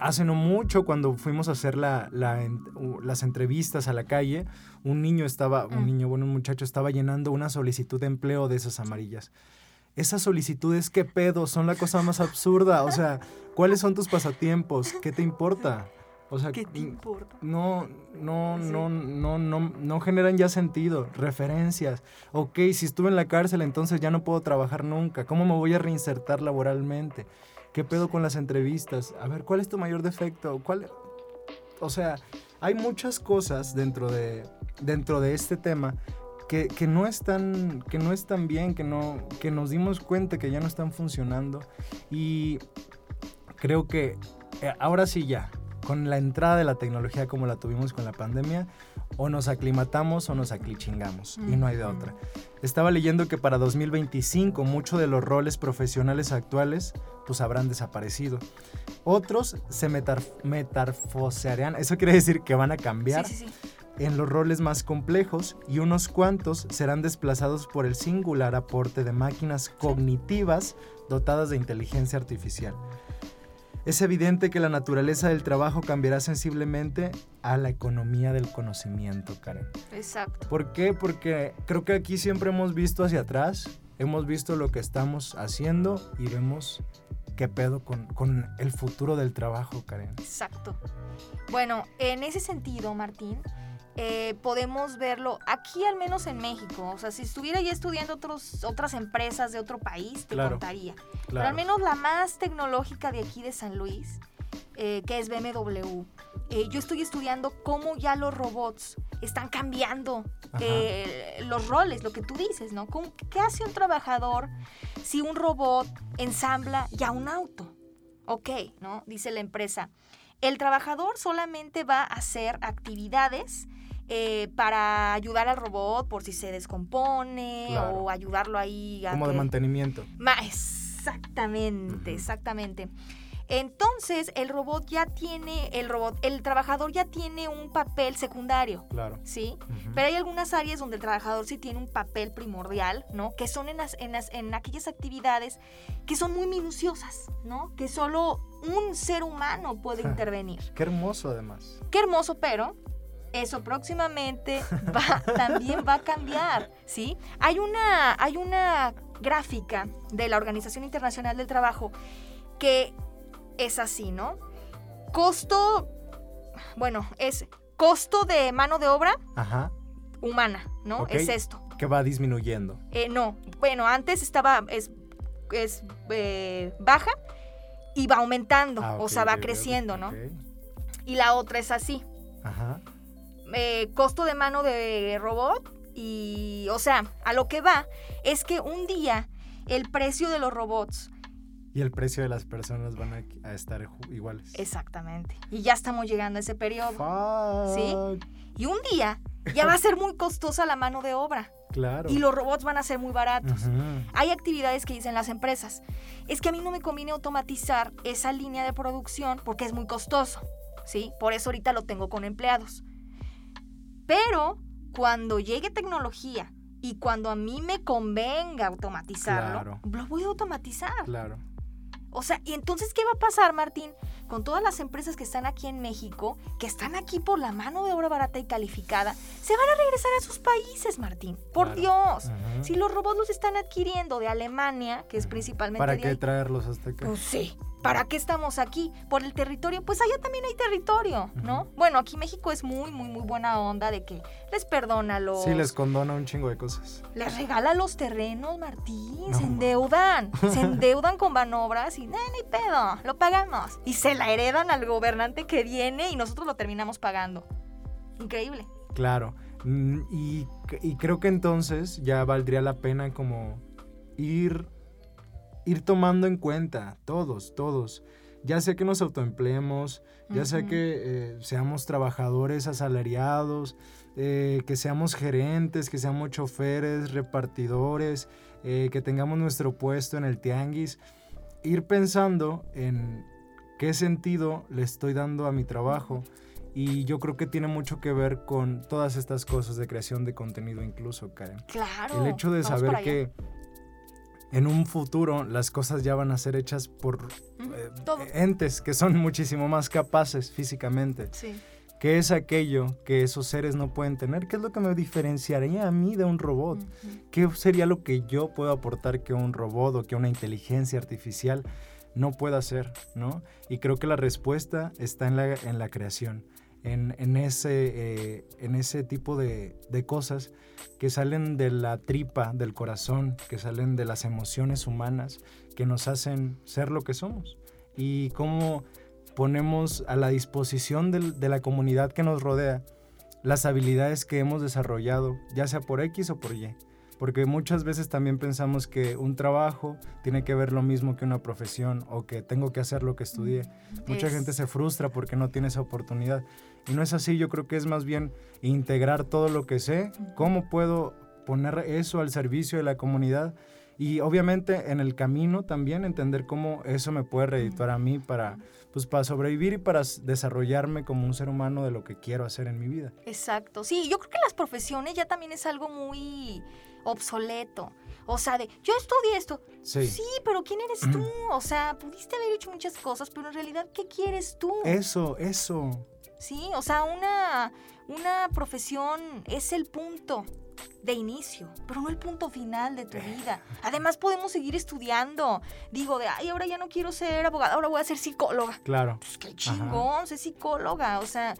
hace no mucho, cuando fuimos a hacer la- la las entrevistas a la calle, un niño estaba, un Mm. niño, bueno, un muchacho estaba llenando una solicitud de empleo de esas amarillas. Esas solicitudes, ¿qué pedo? Son la cosa más absurda. O sea, ¿cuáles son tus pasatiempos? ¿Qué te importa? O sea, ¿Qué te importa? no, no, Sí. no, no, no, no generan ya sentido, referencias. Ok, si estuve en la cárcel, entonces ya no puedo trabajar nunca. ¿Cómo me voy a reinsertar laboralmente? ¿Qué pedo con las entrevistas? A ver, ¿cuál es tu mayor defecto? ¿Cuál? O sea, hay muchas cosas dentro de, dentro de este tema que, que no están, que no están bien, que, no, que nos dimos cuenta que ya no están funcionando. Y creo que eh, ahora sí ya, con la entrada de la tecnología como la tuvimos con la pandemia, o nos aclimatamos o nos aclichingamos, y no hay de otra. Estaba leyendo que para 2025 muchos de los roles profesionales actuales pues habrán desaparecido. Otros se metar- eso quiere decir que van a cambiar Sí, sí, sí. en los roles más complejos y unos cuantos serán desplazados por el singular aporte de máquinas cognitivas dotadas de inteligencia artificial. Es evidente que la naturaleza del trabajo cambiará sensiblemente a la economía del conocimiento, Karen. Exacto. ¿Por qué? Porque creo que aquí siempre hemos visto hacia atrás, hemos visto lo que estamos haciendo y vemos qué pedo con, con el futuro del trabajo, Karen. Exacto. Bueno, en ese sentido, Martín, eh, podemos verlo aquí, al menos en México. O sea, si estuviera ya estudiando otros, otras empresas de otro país, te Claro. contaría. Pero al menos la más tecnológica de aquí de San Luis, eh, que es BMW. Eh, yo estoy estudiando cómo ya los robots están cambiando eh, los roles, lo que tú dices, ¿no? ¿Cómo- ¿Qué hace un trabajador si un robot ensambla ya un auto? Ok, ¿no? Dice la empresa. El trabajador solamente va a hacer actividades eh, para ayudar al robot por si se descompone Claro. o ayudarlo ahí a Como de mantenimiento. Ma- exactamente, exactamente. Entonces, el robot ya tiene, el robot, el trabajador ya tiene un papel secundario, Claro. ¿sí? Pero hay algunas áreas donde el trabajador sí tiene un papel primordial, ¿no? Que son en, las- en, las- en aquellas actividades que son muy minuciosas, ¿no? Que solo un ser humano puede intervenir. Qué hermoso además. Qué hermoso, pero eso próximamente va, también va a cambiar, ¿sí? Hay una, hay una gráfica de la Organización Internacional del Trabajo que es así, ¿no? Costo, bueno, es costo de mano de obra Ajá. humana, ¿no? Es esto. Que va disminuyendo. Eh, no, bueno, antes estaba, es, es eh, baja y va aumentando, Ah, o sea, va creciendo, ¿no? Y la otra es así. Ajá. eh, costo de mano de robot y, o sea, a lo que va es que un día el precio de los robots, Y el precio de las personas van a, a estar iguales. exactamente, y ya estamos llegando a ese periodo, ¿Sí? Fuck. y un día ya va a ser muy costosa la mano de obra Claro. y los robots van a ser muy baratos. Hay actividades que dicen las empresas, es que a mí no me conviene automatizar esa línea de producción porque es muy costoso, ¿sí? Por eso ahorita lo tengo con empleados. Pero cuando llegue tecnología y cuando a mí me convenga automatizarlo, Claro. lo voy a automatizar. Claro. O sea, ¿y entonces qué va a pasar, Martín? Con todas las empresas que están aquí en México, que están aquí por la mano de obra barata y calificada, se van a regresar a sus países, Martín. Por Claro. Dios. Si los robots los están adquiriendo de Alemania, que es principalmente ¿Para de qué ahí, traerlos hasta acá? pues sí. ¿Para qué estamos aquí? ¿Por el territorio? Pues allá también hay territorio, ¿no? Bueno, aquí México es muy, muy, muy buena onda de que les perdona los... Sí, les condona un chingo de cosas. Les regala los terrenos, Martín. No, se endeudan. se endeudan con manobras y, no, ni pedo, lo pagamos. Y se la heredan al gobernante que viene y nosotros lo terminamos pagando. Increíble. Claro. Mm, Y, y creo que entonces ya valdría la pena como ir, ir tomando en cuenta, todos, todos. Ya sea que nos autoempleemos, ya sea Ujú. que eh, seamos trabajadores asalariados, eh, que seamos gerentes, que seamos choferes, repartidores, eh, que tengamos nuestro puesto en el tianguis, ir pensando en qué sentido le estoy dando a mi trabajo. Y yo creo que tiene mucho que ver con todas estas cosas de creación de contenido incluso, Karen. Claro. El hecho de saber allá. En un futuro las cosas ya van a ser hechas por eh, entes que son muchísimo más capaces físicamente. Sí. ¿Qué es aquello que esos seres no pueden tener? ¿Qué es lo que me diferenciaría a mí de un robot? ¿Qué sería lo que yo puedo aportar que un robot o que una inteligencia artificial no pueda hacer? ¿no? Y creo que la respuesta está en la, en la creación, en, en ese, eh, en ese tipo de, de cosas que salen de la tripa, del corazón, que salen de las emociones humanas, que nos hacen ser lo que somos. Y cómo ponemos a la disposición de la comunidad que nos rodea las habilidades que hemos desarrollado, ya sea por X o por Y. Porque muchas veces también pensamos que un trabajo tiene que ver lo mismo que una profesión o que tengo que hacer lo que estudié. Mucha Es- gente se frustra porque no tiene esa oportunidad. Y no es así, yo creo que es más bien integrar todo lo que sé, cómo puedo poner eso al servicio de la comunidad y obviamente en el camino también entender cómo eso me puede redituar a mí para, pues, para sobrevivir y para desarrollarme como un ser humano de lo que quiero hacer en mi vida. Exacto. Sí, yo creo que las profesiones ya también es algo muy obsoleto. O sea, de yo estudié esto. Sí. pero ¿quién eres tú? O sea, pudiste haber hecho muchas cosas, pero en realidad, ¿qué quieres tú? Eso, eso. Sí, o sea, una, una profesión es el punto de inicio, pero no el punto final de tu vida. Además, podemos seguir estudiando. Digo, de, ay, ahora ya no quiero ser abogada, ahora voy a ser psicóloga. Claro. Pues qué chingón, ser psicóloga. O sea,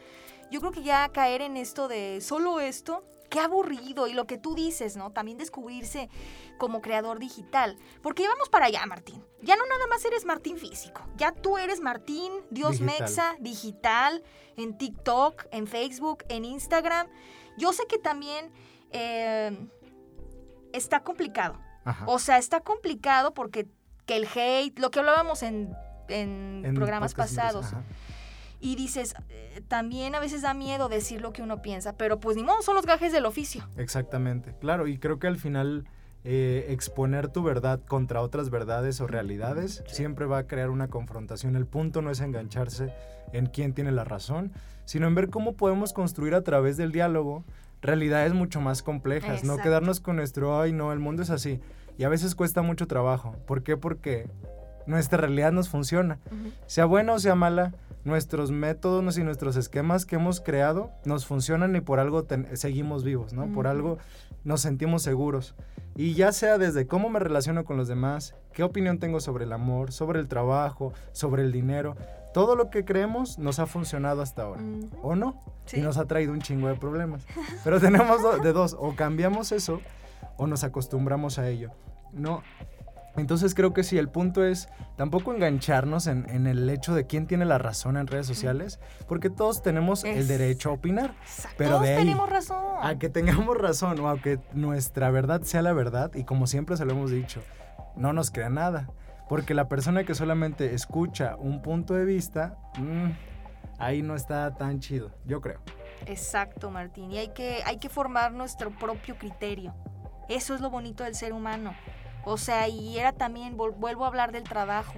yo creo que ya caer en esto de solo esto, qué aburrido. Y lo que tú dices, ¿no? También descubrirse como creador digital. Porque ya vamos para allá, Martín. Ya no nada más eres Martín físico. Ya tú eres Martín, Dios Digital. Mexa, digital, en TikTok, en Facebook, en Instagram. Yo sé que también eh, está complicado. Ajá. O sea, está complicado porque que el hate, lo que hablábamos en, en En programas pasados. ajá. Y dices, eh, también a veces da miedo decir lo que uno piensa, pero pues ni modo, son los gajes del oficio. Exactamente, claro, y creo que al final eh, exponer tu verdad contra otras verdades o realidades siempre va a crear una confrontación. El punto no es engancharse en quién tiene la razón, sino en ver cómo podemos construir a través del diálogo realidades mucho más complejas, no quedarnos con nuestro, ay no, el mundo es así. Y a veces cuesta mucho trabajo. ¿Por qué? Porque nuestra realidad nos funciona. Sea buena o sea mala, nuestros métodos y nuestros esquemas que hemos creado nos funcionan y por algo seguimos vivos, ¿no? Por algo nos sentimos seguros. Y ya sea desde cómo me relaciono con los demás, qué opinión tengo sobre el amor, sobre el trabajo, sobre el dinero, todo lo que creemos nos ha funcionado hasta ahora. ¿O no? Sí. Y nos ha traído un chingo de problemas. Pero tenemos de dos, o cambiamos eso o nos acostumbramos a ello. No. Entonces creo que sí, el punto es tampoco engancharnos en, en el hecho de quién tiene la razón en redes sociales, porque todos tenemos el derecho a opinar. Pero Todos de ahí tenemos razón. A que tengamos razón o a que nuestra verdad sea la verdad, y como siempre se lo hemos dicho, no nos crea nada. Porque la persona que solamente escucha un punto de vista, mm, ahí no está tan chido, yo creo. Exacto, Martín. Y hay que, hay que formar nuestro propio criterio. Eso es lo bonito del ser humano. O sea, y era también, vuelvo a hablar del trabajo.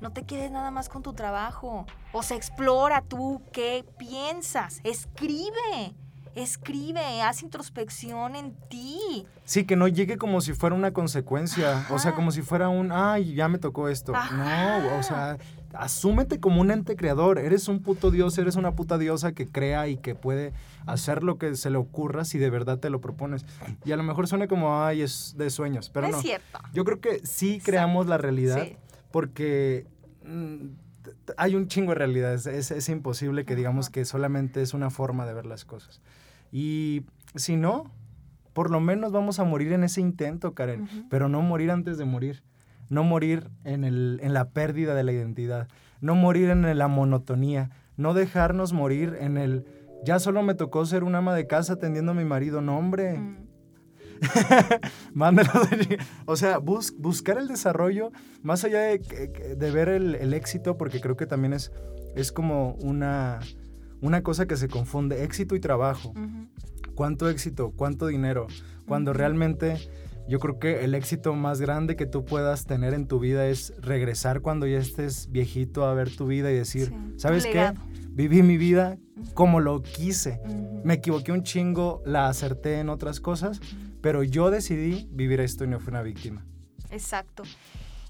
No te quedes nada más con tu trabajo. O sea, explora tú qué piensas. Escribe. Escribe. Haz introspección en ti. Sí, que no llegue como si fuera una consecuencia, o sea, como si fuera un, ay, ya me tocó esto. Ajá. No, o sea, asúmete como un ente creador, eres un puto dios, eres una puta diosa que crea y que puede hacer lo que se le ocurra si de verdad te lo propones. Y a lo mejor suena como, ay, es de sueños, pero no no. es cierto. Yo creo que sí creamos la realidad Sí. porque mm, hay un chingo de realidades. Es, es imposible que digamos que solamente es una forma de ver las cosas. Y si no, por lo menos vamos a morir en ese intento, Karen, pero no morir antes de morir. No morir en, el, en la pérdida de la identidad. No morir en la monotonía. No dejarnos morir en el... Ya solo me tocó ser un ama de casa atendiendo a mi marido. No, hombre. Mm. Mándalo de- O sea, bus- buscar el desarrollo, más allá de, de ver el, el éxito, porque creo que también es, es como una, una cosa que se confunde, éxito y trabajo. Cuánto éxito, cuánto dinero, cuando realmente yo creo que el éxito más grande que tú puedas tener en tu vida es regresar cuando ya estés viejito a ver tu vida y decir, Sí, ¿sabes un qué? legado. Viví mi vida como lo quise. Me equivoqué un chingo, la acerté en otras cosas, pero yo decidí vivir esto y no fui una víctima. Exacto.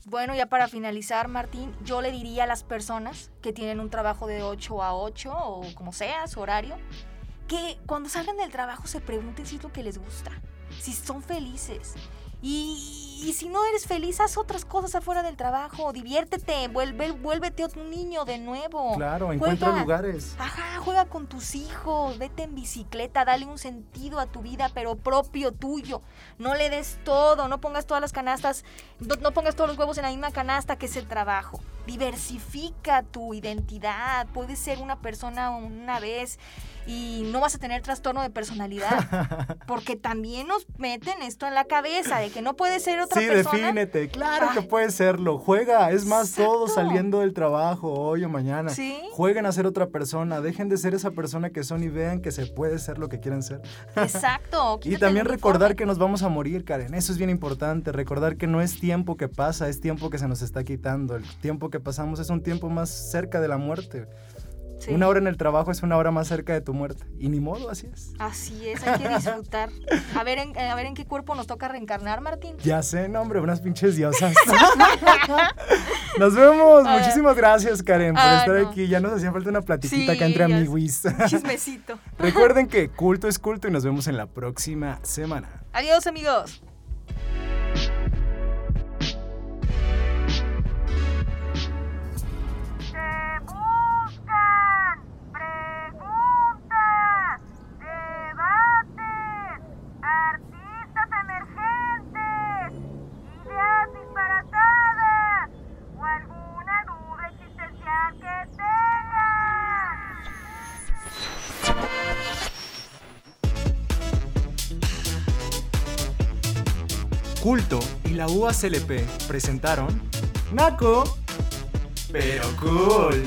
Bueno, ya para finalizar, Martín, yo le diría a las personas que tienen un trabajo de 8 a 8 o como sea, su horario, que cuando salgan del trabajo se pregunten si es lo que les gusta, si son felices. Y, y si no eres feliz, haz otras cosas afuera del trabajo, diviértete, vuelve, vuélvete otro niño de nuevo. Claro, encuentra Juega. lugares. Ajá, juega con tus hijos, vete en bicicleta, dale un sentido a tu vida, pero propio tuyo. No le des todo, no pongas todas las canastas, no, no pongas todos los huevos en la misma canasta que es el trabajo. Diversifica tu identidad, puedes ser una persona una vez y no vas a tener trastorno de personalidad, porque también nos meten esto en la cabeza de que no puedes ser otra Sí, persona. defínete. Claro que puedes serlo. Juega. Es más, todos Exacto. saliendo del trabajo hoy o mañana. Sí. Jueguen a ser otra persona. Dejen de ser esa persona que son y vean que se puede ser lo que quieren ser. Exacto. Y también recordar que nos vamos a morir, Karen. Eso es bien importante. Recordar que no es tiempo que pasa, es tiempo que se nos está quitando. El tiempo que pasamos es un tiempo más cerca de la muerte. Sí. Una hora en el trabajo es una hora más cerca de tu muerte. Y ni modo, así es. Así es, hay que disfrutar. A ver, en, a ver en qué cuerpo nos toca reencarnar, Martín. Ya sé, no, hombre, unas pinches diosas. nos vemos. Ah. Muchísimas gracias, Karen, por Ah, estar no. aquí. Ya nos hacía falta una platiquita Sí, acá entre amiguis. Chismecito. Recuerden que culto es culto y nos vemos en la próxima semana. Adiós, amigos. Culto y la UACLP presentaron Naco, pero cool.